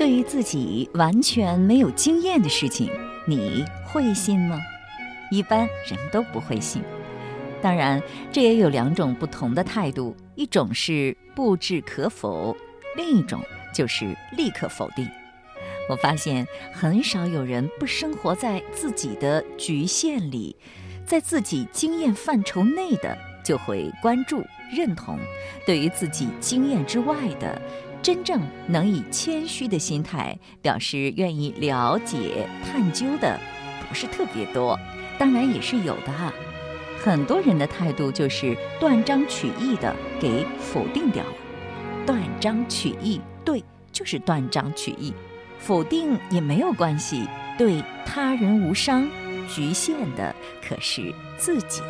对于自己完全没有经验的事情，你会信吗？一般人都不会信。当然，这也有两种不同的态度：一种是不置可否，另一种就是立刻否定。我发现很少有人不生活在自己的局限里，在自己经验范畴内的就会关注、认同；对于自己经验之外的，真正能以谦虚的心态表示愿意了解、探究的，不是特别多。当然也是有的哈。很多人的态度就是断章取义的给否定掉了。断章取义，对，就是断章取义。否定也没有关系，对他人无伤，局限的可是自己。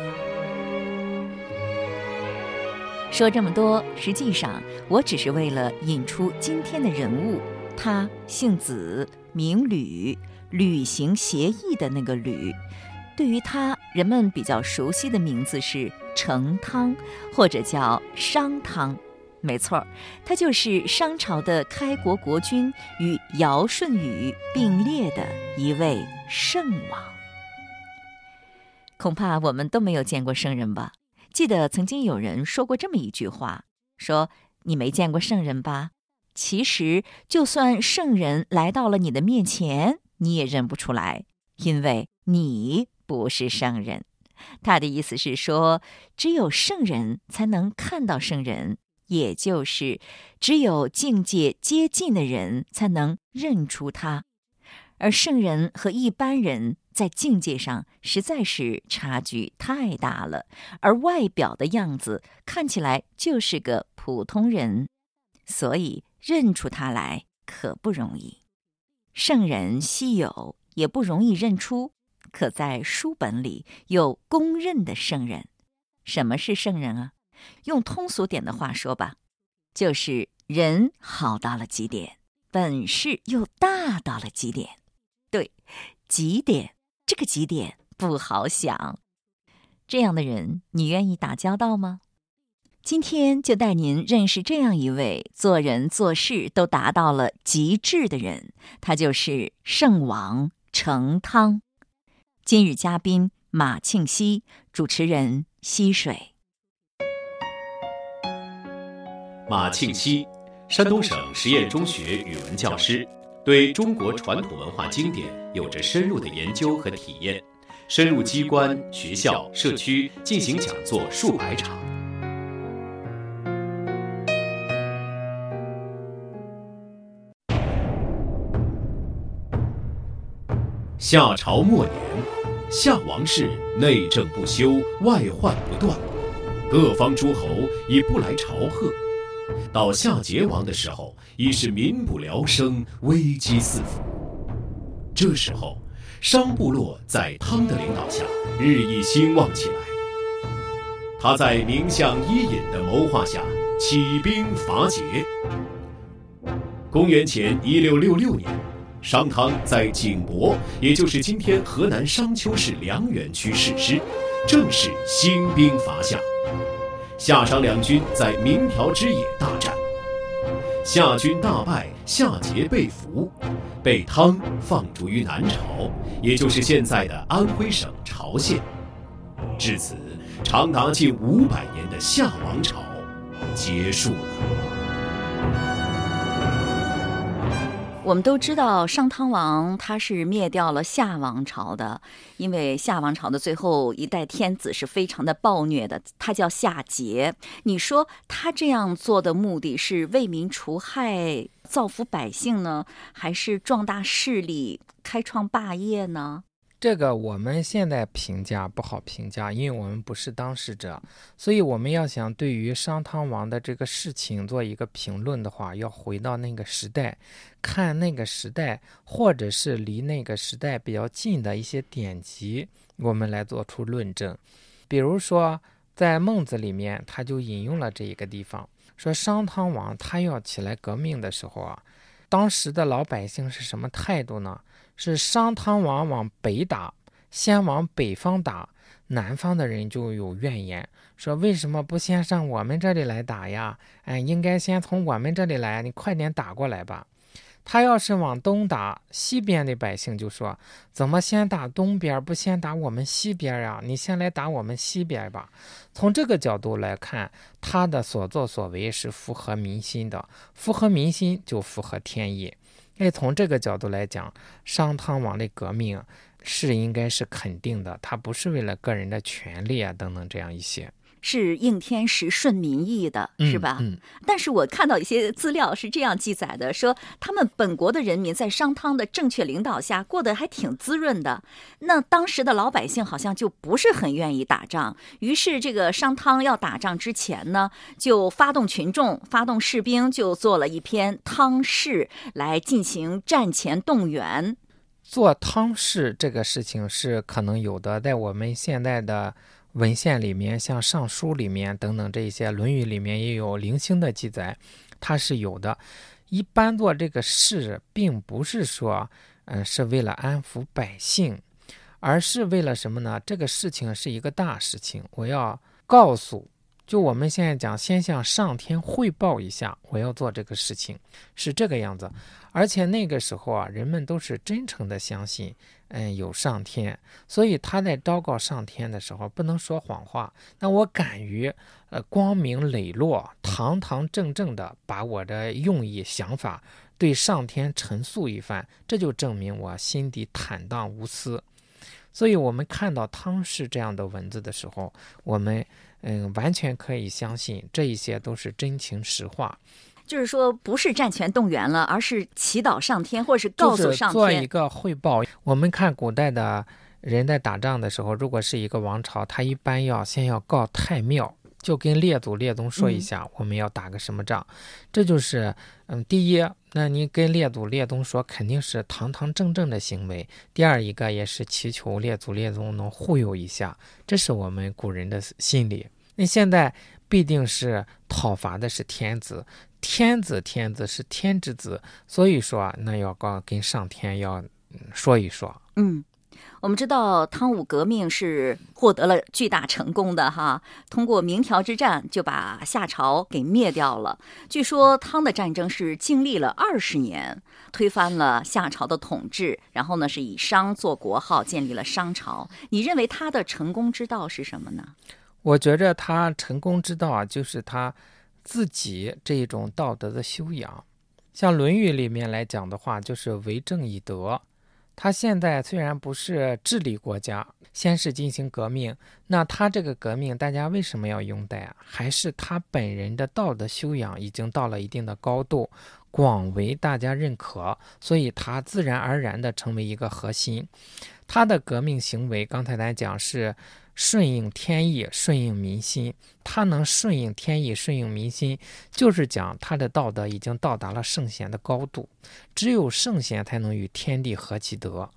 说这么多，实际上我只是为了引出今天的人物，他姓子，名吕，履行协议的那个吕。对于他，人们比较熟悉的名字是成汤，或者叫商汤。没错他就是商朝的开国国君与尧舜禹并列的一位圣王。恐怕我们都没有见过圣人吧？记得曾经有人说过这么一句话：说你没见过圣人吧？其实，就算圣人来到了你的面前，你也认不出来，因为你不是圣人。他的意思是说，只有圣人才能看到圣人。也就是，只有境界接近的人才能认出他，而圣人和一般人在境界上实在是差距太大了，而外表的样子看起来就是个普通人，所以认出他来可不容易。圣人稀有，也不容易认出，可在书本里有公认的圣人。什么是圣人啊？用通俗点的话说吧，就是人好到了极点，本事又大到了极点。对，极点，这个极点不好想。这样的人，你愿意打交道吗？今天就带您认识这样一位做人做事都达到了极致的人，他就是圣王成汤。今日嘉宾马庆西，主持人溪水。马庆西，山东省实验中学语文教师，对中国传统文化经典有着深入的研究和体验，深入机关、学校、社区进行讲座数百场。夏朝末年，夏王室内政不修，外患不断，各方诸侯已不来朝贺。到夏桀王的时候，已是民不聊生，危机四伏。这时候，商部落在汤的领导下日益兴旺起来。他在名相伊尹的谋划下起兵伐桀。公元前一六六六年，商汤在井柏，也就是今天河南商丘市梁园区誓师，正式兴兵伐夏。夏商两军在明条之野大战，夏军大败，夏桀被俘，被汤放逐于南朝，也就是现在的安徽省朝县。至此，长达近五百年的夏王朝结束了。我们都知道，商汤王他是灭掉了夏王朝的，因为夏王朝的最后一代天子是非常的暴虐的，他叫夏桀。你说他这样做的目的是为民除害、造福百姓呢，还是壮大势力、开创霸业呢？这个我们现在评价不好评价，因为我们不是当事者，所以我们要想对于商汤王的这个事情做一个评论的话，要回到那个时代，看那个时代，或者是离那个时代比较近的一些典籍，我们来做出论证。比如说，在孟子里面，他就引用了这一个地方，说商汤王他要起来革命的时候啊，当时的老百姓是什么态度呢？是商汤王往北打，先往北方打，南方的人就有怨言，说为什么不先上我们这里来打呀？哎，应该先从我们这里来，你快点打过来吧。他要是往东打，西边的百姓就说：“怎么先打东边，不先打我们西边呀？你先来打我们西边吧。”从这个角度来看，他的所作所为是符合民心的，符合民心就符合天意。哎，从这个角度来讲，商汤王的革命是应该是肯定的，他不是为了个人的权利啊等等这样一些。是应天时顺民意的，是吧？嗯，但是我看到一些资料是这样记载的，说他们本国的人民在商汤的正确领导下过得还挺滋润的。那当时的老百姓好像就不是很愿意打仗，于是这个商汤要打仗之前呢，就发动群众、发动士兵，就做了一篇汤誓来进行战前动员。做汤誓这个事情是可能有的，在我们现在的。文献里面，像《尚书》里面等等这一些，《论语》里面也有零星的记载，它是有的。一般做这个事，并不是说，嗯，是为了安抚百姓，而是为了什么呢？这个事情是一个大事情，我要告诉。就我们现在讲，先向上天汇报一下，我要做这个事情，是这个样子。而且那个时候啊，人们都是真诚的相信，嗯，有上天，所以他在昭告上天的时候不能说谎话。那我敢于，呃，光明磊落、堂堂正正的把我的用意、想法对上天陈述一番，这就证明我心底坦荡无私。所以，我们看到汤氏这样的文字的时候，我们。嗯，完全可以相信这一些都是真情实话。就是说，不是战前动员了，而是祈祷上天，或者是告诉上天做一个汇报。我们看古代的人在打仗的时候，如果是一个王朝，他一般要先要告太庙。就跟列祖列宗说一下，我们要打个什么仗，这就是，嗯，第一，那你跟列祖列宗说，肯定是堂堂正正的行为；第二一个也是祈求列祖列宗能护佑一下，这是我们古人的心理。那现在必定是讨伐的是天子，天子天子是天之子，所以说那要告跟上天要说一说，嗯。我们知道汤武革命是获得了巨大成功的哈，通过明条之战就把夏朝给灭掉了。据说汤的战争是经历了二十年，推翻了夏朝的统治，然后呢是以商做国号，建立了商朝。你认为他的成功之道是什么呢？我觉着他成功之道啊，就是他自己这一种道德的修养。像《论语》里面来讲的话，就是为政以德。他现在虽然不是治理国家，先是进行革命，那他这个革命，大家为什么要拥戴啊？还是他本人的道德修养已经到了一定的高度，广为大家认可，所以他自然而然的成为一个核心。他的革命行为，刚才咱讲是。顺应天意，顺应民心。他能顺应天意，顺应民心，就是讲他的道德已经到达了圣贤的高度。只有圣贤才能与天地合其德。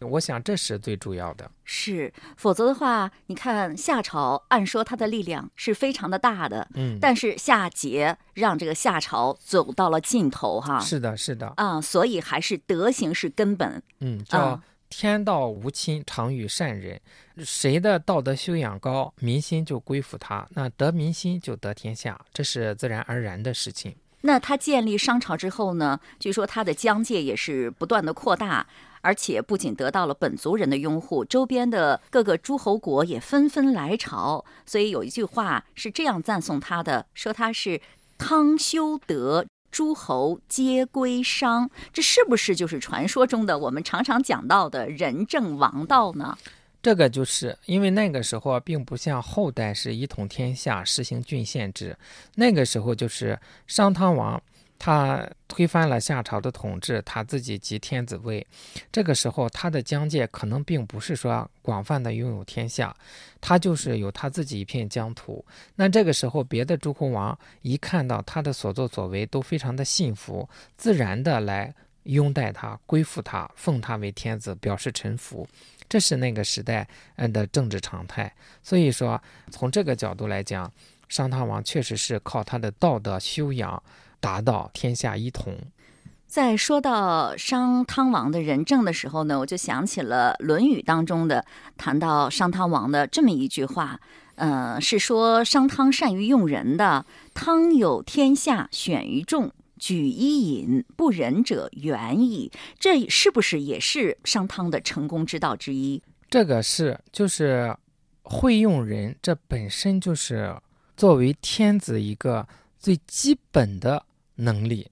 我想这是最主要的。是，否则的话，你看夏朝，按说他的力量是非常的大的，嗯，但是夏桀让这个夏朝走到了尽头，哈。是的，是的。啊，所以还是德行是根本。嗯，叫。天道无亲，常与善人。谁的道德修养高，民心就归附他。那得民心就得天下，这是自然而然的事情。那他建立商朝之后呢？据说他的疆界也是不断的扩大，而且不仅得到了本族人的拥护，周边的各个诸侯国也纷纷来朝。所以有一句话是这样赞颂他的：说他是汤修德。诸侯皆归商，这是不是就是传说中的我们常常讲到的仁政王道呢？这个就是因为那个时候并不像后代是一统天下，实行郡县制，那个时候就是商汤王。他推翻了夏朝的统治，他自己即天子位。这个时候，他的疆界可能并不是说广泛的拥有天下，他就是有他自己一片疆土。那这个时候，别的诸侯王一看到他的所作所为，都非常的信服，自然的来拥戴他、归附他、奉他为天子，表示臣服。这是那个时代嗯的政治常态。所以说，从这个角度来讲，商汤王确实是靠他的道德修养。达到天下一统。在说到商汤王的仁政的时候呢，我就想起了《论语》当中的谈到商汤王的这么一句话，呃，是说商汤善于用人的。汤有天下，选于众，举一饮，不仁者远矣。这是不是也是商汤的成功之道之一？这个是，就是会用人，这本身就是作为天子一个最基本的能力。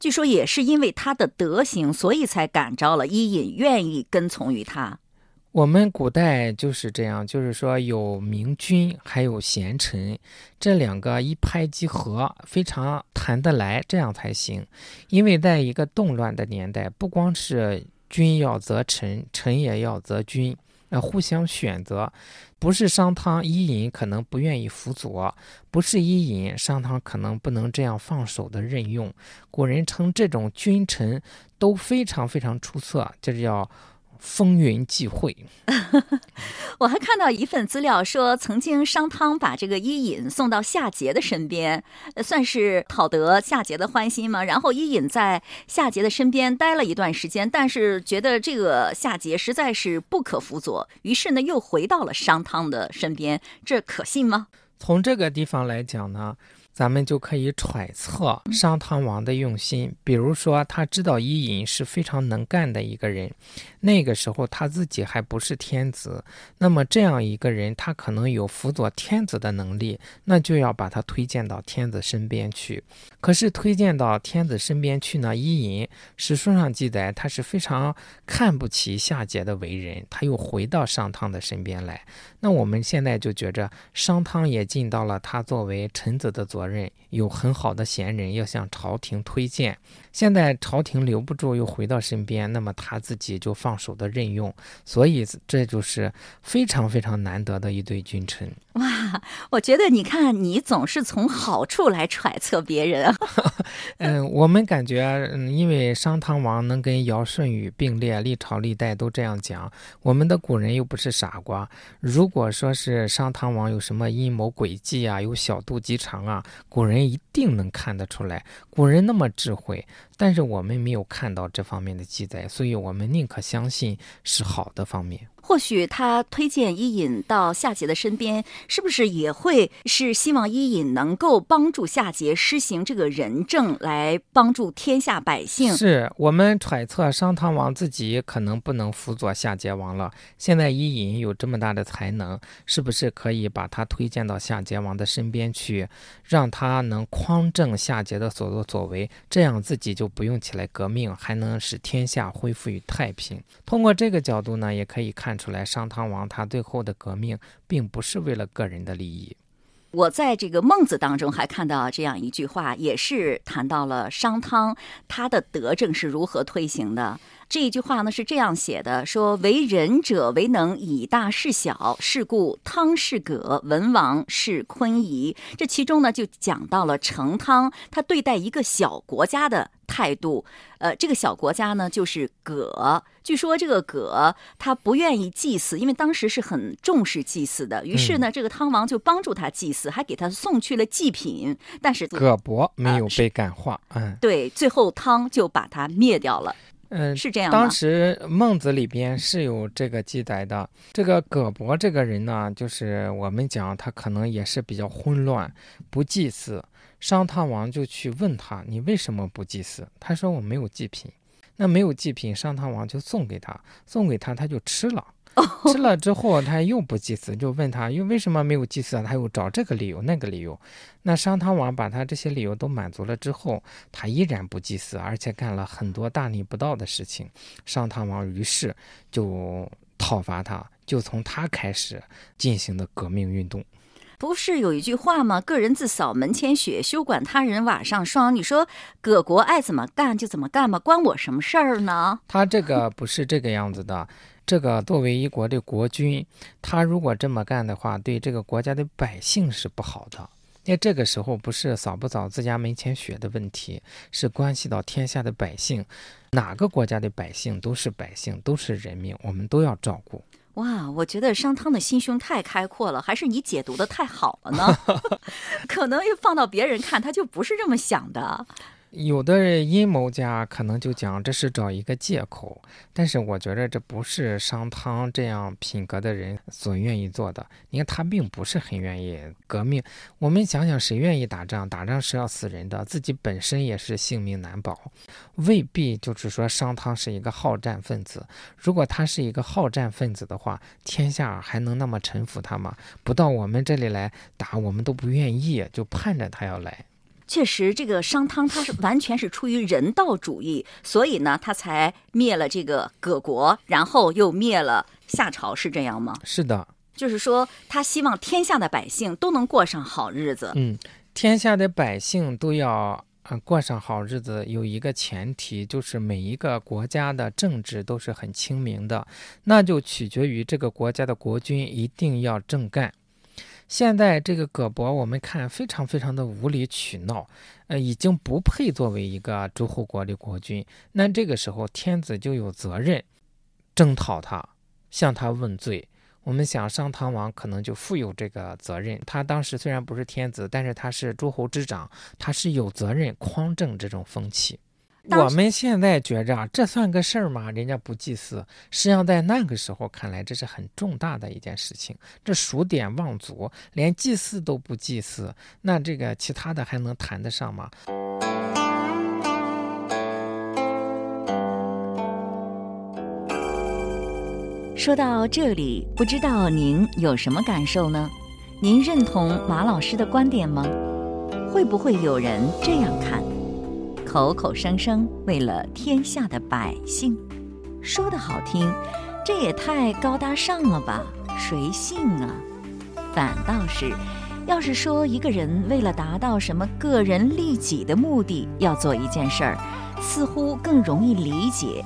据说也是因为他的德行，所以才感召了伊尹，愿意跟从于他。我们古代就是这样，就是说有明君，还有贤臣，这两个一拍即合，非常谈得来，这样才行。因为在一个动乱的年代，不光是君要择臣，臣也要择君，呃，互相选择。不是商汤、伊尹可能不愿意辅佐，不是伊尹，商汤可能不能这样放手的任用。古人称这种君臣都非常非常出色，这叫。风云际会，我还看到一份资料说，曾经商汤把这个伊尹送到夏桀的身边，算是讨得夏桀的欢心吗。然后伊尹在夏桀的身边待了一段时间，但是觉得这个夏桀实在是不可辅佐，于是呢又回到了商汤的身边，这可信吗？从这个地方来讲呢？咱们就可以揣测商汤王的用心，比如说他知道伊尹是非常能干的一个人，那个时候他自己还不是天子，那么这样一个人他可能有辅佐天子的能力，那就要把他推荐到天子身边去。可是推荐到天子身边去呢，伊尹史书上记载他是非常看不起夏桀的为人，他又回到商汤的身边来。那我们现在就觉着商汤也尽到了他作为臣子的责任，有很好的贤人要向朝廷推荐。现在朝廷留不住，又回到身边，那么他自己就放手的任用，所以这就是非常非常难得的一对君臣。哇，我觉得你看，你总是从好处来揣测别人。嗯，我们感觉，嗯，因为商汤王能跟尧舜禹并列，历朝历代都这样讲。我们的古人又不是傻瓜，如果说是商汤王有什么阴谋诡计啊，有小肚鸡肠啊，古人一定能看得出来。古人那么智慧，但是我们没有看到这方面的记载，所以我们宁可相信是好的方面。或许他推荐伊尹到夏桀的身边，是不是也会是希望伊尹能够帮助夏桀施行这个仁政，来帮助天下百姓？是我们揣测商汤王自己可能不能辅佐夏桀王了。现在伊尹有这么大的才能，是不是可以把他推荐到夏桀王的身边去，让他能匡正夏桀的所作作为？这样自己就不用起来革命，还能使天下恢复于太平。通过这个角度呢，也可以看。出来，商汤王他最后的革命，并不是为了个人的利益。我在这个孟子当中还看到这样一句话，也是谈到了商汤他的德政是如何推行的。这一句话呢是这样写的：说为仁者为能以大事小，是故汤是葛，文王是昆仪。这其中呢就讲到了成汤他对待一个小国家的态度。呃，这个小国家呢就是葛。据说这个葛他不愿意祭祀，因为当时是很重视祭祀的。于是呢，这个汤王就帮助他祭祀，还给他送去了祭品。但是葛伯没有被感化，嗯，对，最后汤就把他灭掉了。嗯，是这样。当时孟子里边是有这个记载的。这个葛伯这个人呢，就是我们讲他可能也是比较混乱，不祭祀。商汤王就去问他：“你为什么不祭祀？”他说：“我没有祭品。”那没有祭品，商汤王就送给他，送给他他就吃了。吃了之后，他又不祭祀，就问他又为什么没有祭祀？他又找这个理由那个理由。那商汤王把他这些理由都满足了之后，他依然不祭祀，而且干了很多大逆不道的事情。商汤王于是就讨伐他，就从他开始进行的革命运动。不是有一句话吗？个人自扫门前雪，休管他人瓦上霜。你说葛国爱怎么干就怎么干吧，关我什么事儿呢？他这个不是这个样子的。这个作为一国的国君，他如果这么干的话，对这个国家的百姓是不好的。那这个时候不是扫不扫自家门前雪的问题，是关系到天下的百姓。哪个国家的百姓都是百姓，都是人民，我们都要照顾。哇，我觉得商汤的心胸太开阔了，还是你解读的太好了呢？可能放到别人看，他就不是这么想的。有的阴谋家可能就讲这是找一个借口，但是我觉得这不是商汤这样品格的人所愿意做的。你看他并不是很愿意革命。我们想想，谁愿意打仗？打仗是要死人的，自己本身也是性命难保，未必就是说商汤是一个好战分子。如果他是一个好战分子的话，天下还能那么臣服他吗？不到我们这里来打，我们都不愿意，就盼着他要来。确实，这个商汤他是 完全是出于人道主义，所以呢，他才灭了这个葛国，然后又灭了夏朝，是这样吗？是的，就是说，他希望天下的百姓都能过上好日子。嗯，天下的百姓都要啊过上好日子，有一个前提，就是每一个国家的政治都是很清明的，那就取决于这个国家的国君一定要正干。现在这个葛伯，我们看非常非常的无理取闹，呃，已经不配作为一个诸侯国的国君。那这个时候，天子就有责任征讨他，向他问罪。我们想，商汤王可能就负有这个责任。他当时虽然不是天子，但是他是诸侯之长，他是有责任匡正这种风气。我们现在觉着这算个事儿吗？人家不祭祀，实际上在那个时候看来，这是很重大的一件事情。这数典忘祖，连祭祀都不祭祀，那这个其他的还能谈得上吗？说到这里，不知道您有什么感受呢？您认同马老师的观点吗？会不会有人这样看？口口声声为了天下的百姓，说的好听，这也太高大上了吧？谁信啊？反倒是，要是说一个人为了达到什么个人利己的目的要做一件事儿，似乎更容易理解。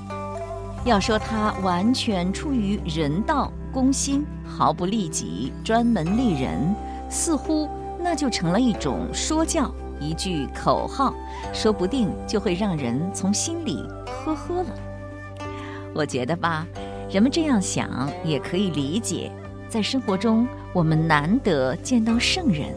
要说他完全出于人道、公心，毫不利己，专门利人，似乎那就成了一种说教。一句口号，说不定就会让人从心里呵呵了。我觉得吧，人们这样想也可以理解。在生活中，我们难得见到圣人，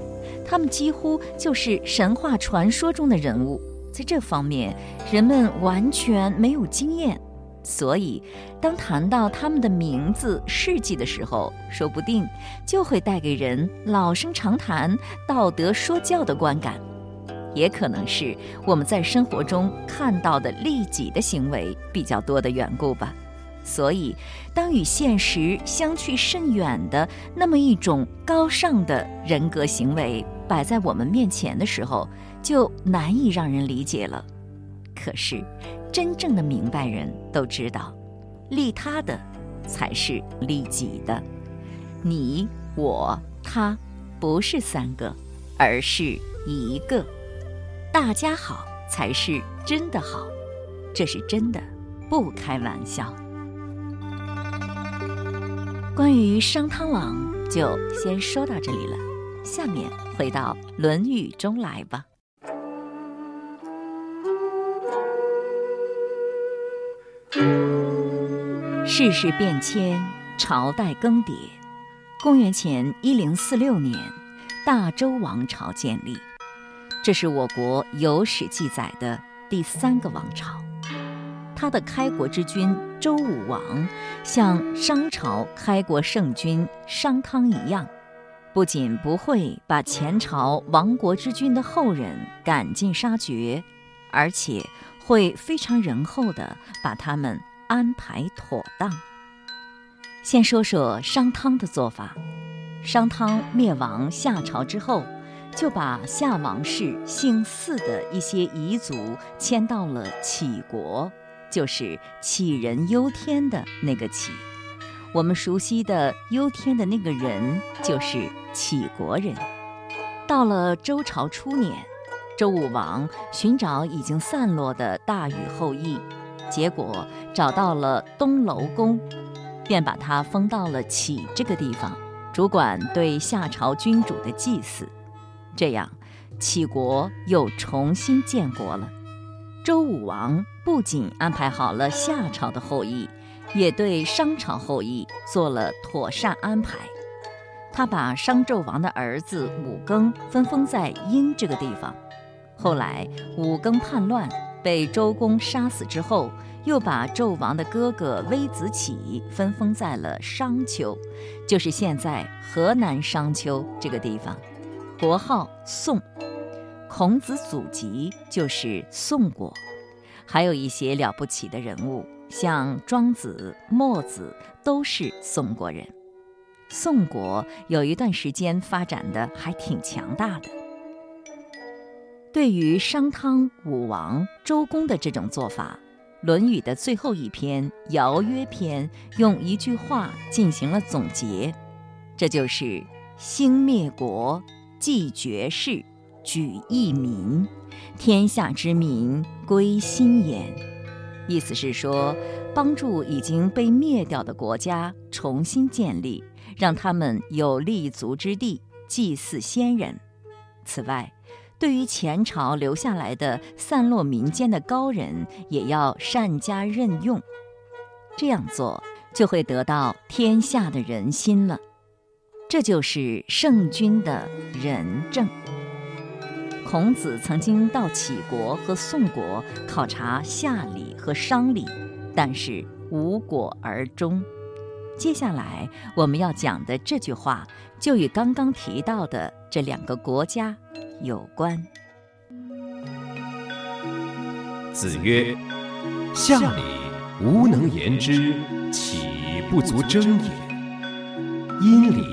他们几乎就是神话传说中的人物。在这方面，人们完全没有经验。所以，当谈到他们的名字、事迹的时候，说不定就会带给人老生常谈、道德说教的观感。也可能是我们在生活中看到的利己的行为比较多的缘故吧。所以，当与现实相去甚远的那么一种高尚的人格行为摆在我们面前的时候，就难以让人理解了。可是，真正的明白人都知道，利他的才是利己的。你、我、他，不是三个，而是一个。大家好才是真的好，这是真的，不开玩笑。关于商汤王就先说到这里了，下面回到《论语》中来吧。世事变迁，朝代更迭，公元前一零四六年，大周王朝建立。这是我国有史记载的第三个王朝，他的开国之君周武王，像商朝开国圣君商汤一样，不仅不会把前朝亡国之君的后人赶尽杀绝，而且会非常仁厚地把他们安排妥当。先说说商汤的做法，商汤灭亡夏朝之后。就把夏王室姓姒的一些遗族迁到了杞国，就是杞人忧天的那个杞。我们熟悉的忧天的那个人就是杞国人。到了周朝初年，周武王寻找已经散落的大禹后裔，结果找到了东楼公，便把他封到了杞这个地方，主管对夏朝君主的祭祀。这样，杞国又重新建国了。周武王不仅安排好了夏朝的后裔，也对商朝后裔做了妥善安排。他把商纣王的儿子武庚分封在殷这个地方，后来武庚叛乱，被周公杀死之后，又把纣王的哥哥微子启分封在了商丘，就是现在河南商丘这个地方，国号宋。孔子祖籍就是宋国，还有一些了不起的人物，像庄子、墨子都是宋国人。宋国有一段时间发展的还挺强大的。对于商汤、武王、周公的这种做法，《论语》的最后一篇《尧曰篇》用一句话进行了总结，这就是“兴灭国，继绝世，举义民，天下之民归心焉”。意思是说，帮助已经被灭掉的国家重新建立。让他们有立足之地，祭祀先人。此外，对于前朝留下来的散落民间的高人，也要善加任用。这样做就会得到天下的人心了。这就是圣君的仁政。孔子曾经到杞国和宋国考察夏礼和商礼，但是无果而终。接下来我们要讲的这句话，就与刚刚提到的这两个国家有关。子曰：“夏礼，吾能言之，岂不足争也？殷礼，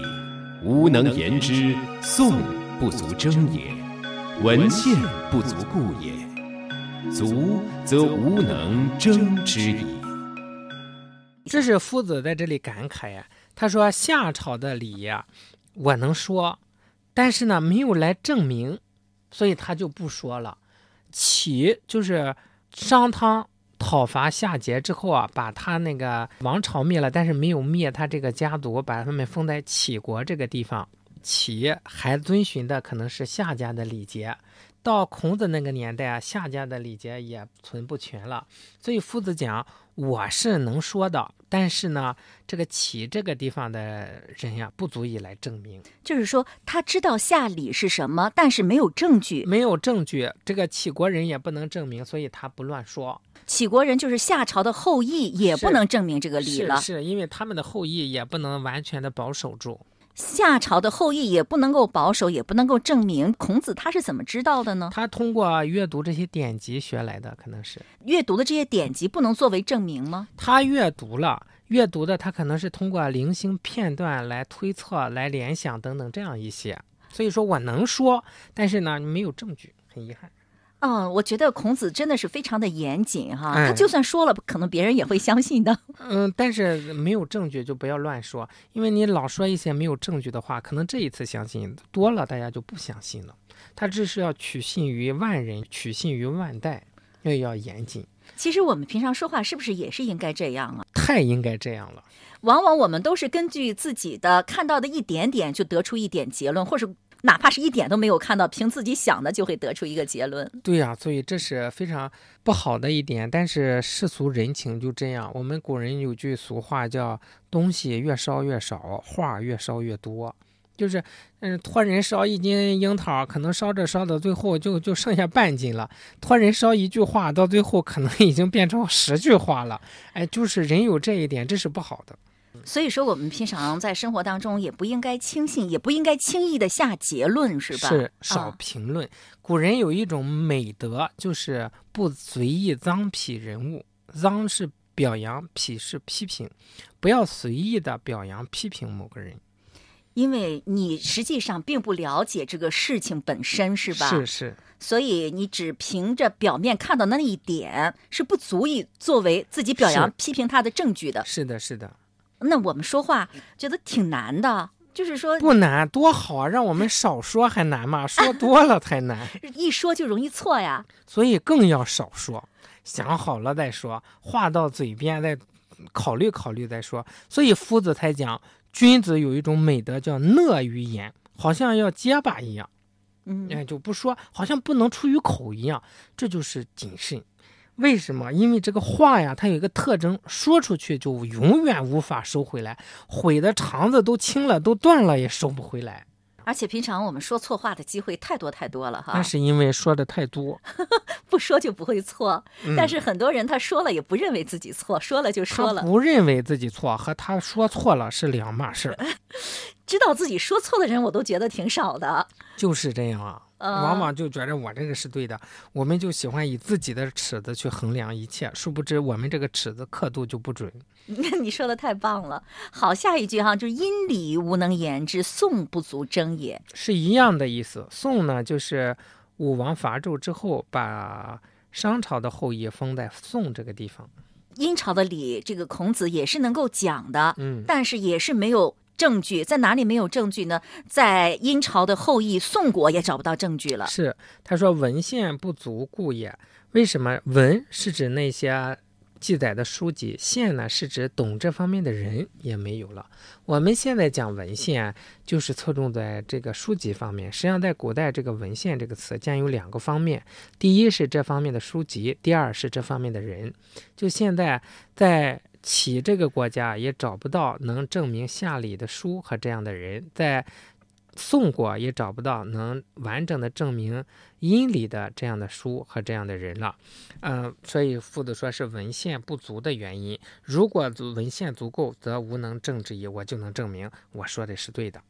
吾能言之，宋不足争也。文献不足故也。足，则吾能争之矣。”这是夫子在这里感慨呀，他说夏朝的礼呀，我能说，但是呢没有来证明，所以他就不说了。启就是商汤讨伐夏桀之后啊，把他那个王朝灭了，但是没有灭他这个家族，把他们封在杞国这个地方。杞还遵循的可能是夏家的礼节。到孔子那个年代啊，夏家的礼节也存不全了，所以夫子讲我是能说的，但是呢，这个杞这个地方的人呀，不足以来证明。就是说，他知道夏礼是什么，但是没有证据，没有证据，这个杞国人也不能证明，所以他不乱说。杞国人就是夏朝的后裔，也不能证明这个理了，是因为他们的后裔也不能完全的保守住。夏朝的后裔也不能够保守，也不能够证明。孔子他是怎么知道的呢？他通过阅读这些典籍学来的，可能是阅读的这些典籍不能作为证明吗？他阅读了，阅读的他可能是通过零星片段来推测、来联想等等这样一些。所以说我能说，但是呢没有证据，很遗憾。嗯，我觉得孔子真的是非常的严谨哈，他就算说了，可能别人也会相信的。嗯，但是没有证据就不要乱说，因为你老说一些没有证据的话，可能这一次相信多了，大家就不相信了。他这是要取信于万人，取信于万代，又要严谨。其实我们平常说话是不是也是应该这样啊？太应该这样了。往往我们都是根据自己的看到的一点点，就得出一点结论，或是。哪怕是一点都没有看到，凭自己想的就会得出一个结论。对呀，所以这是非常不好的一点。但是世俗人情就这样。我们古人有句俗话叫“东西越烧越少，话越烧越多”，就是，嗯，托人烧一斤樱桃，可能烧着烧到最后就就剩下半斤了；托人烧一句话，到最后可能已经变成十句话了。哎，就是人有这一点，这是不好的。所以说，我们平常在生活当中也不应该轻信，也不应该轻易的下结论，是吧？是少评论。古人有一种美德，就是不随意脏批人物。脏是表扬，批是批评，不要随意的表扬批评某个人，因为你实际上并不了解这个事情本身，是吧？是是。所以你只凭着表面看到的那一点，是不足以作为自己表扬、批评他的证据的。是的，是的。那我们说话觉得挺难的，就是说不难多好啊，让我们少说还难吗？说多了才难，一说就容易错呀。所以更要少说，想好了再说，话到嘴边再考虑考虑再说。所以夫子才讲，君子有一种美德叫讷于言，好像要结巴一样，嗯，哎就不说，好像不能出于口一样，这就是谨慎。为什么？因为这个话呀，它有一个特征，说出去就永远无法收回来，悔的肠子都青了，都断了也收不回来。而且平常我们说错话的机会太多太多了哈。那是因为说的太多，不说就不会错，嗯但是很多人他说了也不认为自己错，说了就说他了。不认为自己错，和他说错了是两码事儿，知道自己说错的人，我都觉得挺少的。就是这样啊。啊往往就觉得我这个是对的，我们就喜欢以自己的尺子去衡量一切，殊不知我们这个尺子刻度就不准。那你说的太棒了。好，下一句哈，就是因礼无能言之，宋不足争也。是一样的意思。宋呢，就是武王伐纣之后，把商朝的后裔封在宋这个地方。殷朝的礼，这个孔子也是能够讲的，嗯，但是也是没有证据。在哪里没有证据呢？在殷朝的后裔宋国也找不到证据了。是他说文献不足故也。为什么文是指那些记载的书籍，献呢是指懂这方面的人也没有了。我们现在讲文献，就是侧重在这个书籍方面。实际上，在古代，这个文献这个词将有两个方面：第一是这方面的书籍，第二是这方面的人。就现在在齐这个国家也找不到能证明下礼的书和这样的人，在宋国也找不到能完整的证明殷礼的这样的书和这样的人了。嗯、所以夫子说是文献不足的原因。如果文献足够，则无能证之矣。我就能证明我说的是对的。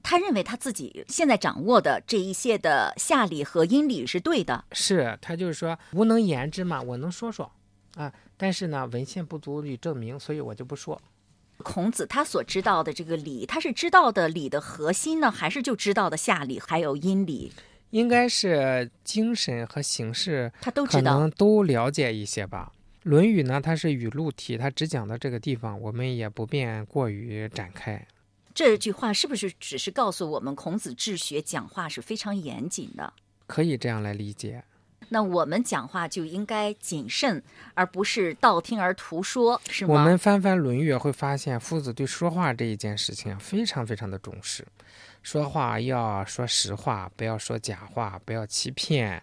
他认为他自己现在掌握的这一些的下礼和殷礼是对的。是他就是说无能言之嘛，我能说说啊，但是呢文献不足以证明，所以我就不说。孔子他所知道的这个礼，他是知道的礼的核心呢，还是就知道的下礼还有阴礼？应该是精神和形式他都知道。能都了解一些吧。《论语》呢，它是语录体，它只讲到这个地方，我们也不便过于展开。这句话是不是只是告诉我们，孔子治学讲话是非常严谨的？可以这样来理解。那我们讲话就应该谨慎，而不是道听而途说，是吗？我们翻翻《论语》会发现，夫子对说话这一件事情非常非常的重视。说话要说实话，不要说假话，不要欺骗，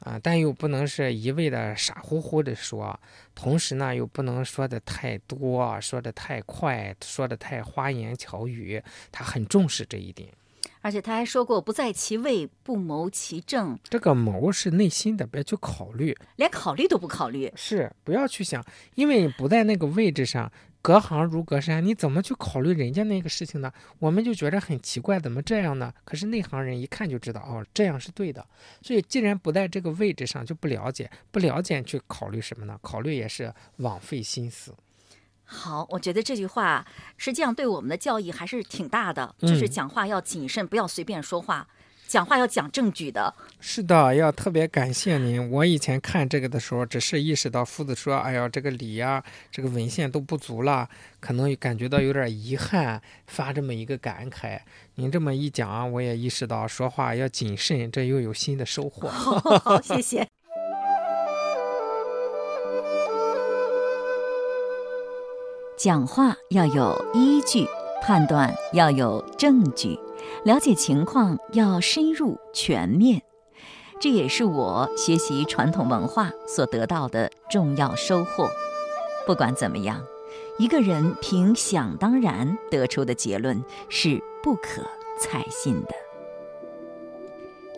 啊、但又不能是一味的傻乎乎的说，同时呢，又不能说的太多，说的太快，说的太花言巧语。他很重视这一点。而且他还说过：“不在其位，不谋其政。这个谋是内心的，不要去考虑，”连考虑都不考虑。是不要去想，因为你不在那个位置上，隔行如隔山，你怎么去考虑人家那个事情呢？我们就觉得很奇怪，怎么这样呢？可是内行人一看就知道，哦，这样是对的。所以既然不在这个位置上，就不了解，不了解去考虑什么呢？考虑也是枉费心思。好，我觉得这句话实际上对我们的教义还是挺大的，嗯就是讲话要谨慎，不要随便说话，讲话要讲证据的。是的，要特别感谢您。我以前看这个的时候，只是意识到夫子说：“哎呀，这个礼呀、这个文献都不足了，可能感觉到有点遗憾，发这么一个感慨。”您这么一讲啊，我也意识到说话要谨慎，这又有新的收获。好，谢谢。讲话要有依据，判断要有证据，了解情况要深入全面。这也是我学习传统文化所得到的重要收获。不管怎么样，一个人凭想当然得出的结论是不可采信的。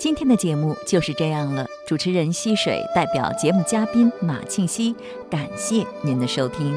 今天的节目就是这样了。主持人溪水代表节目嘉宾马庆西，感谢您的收听。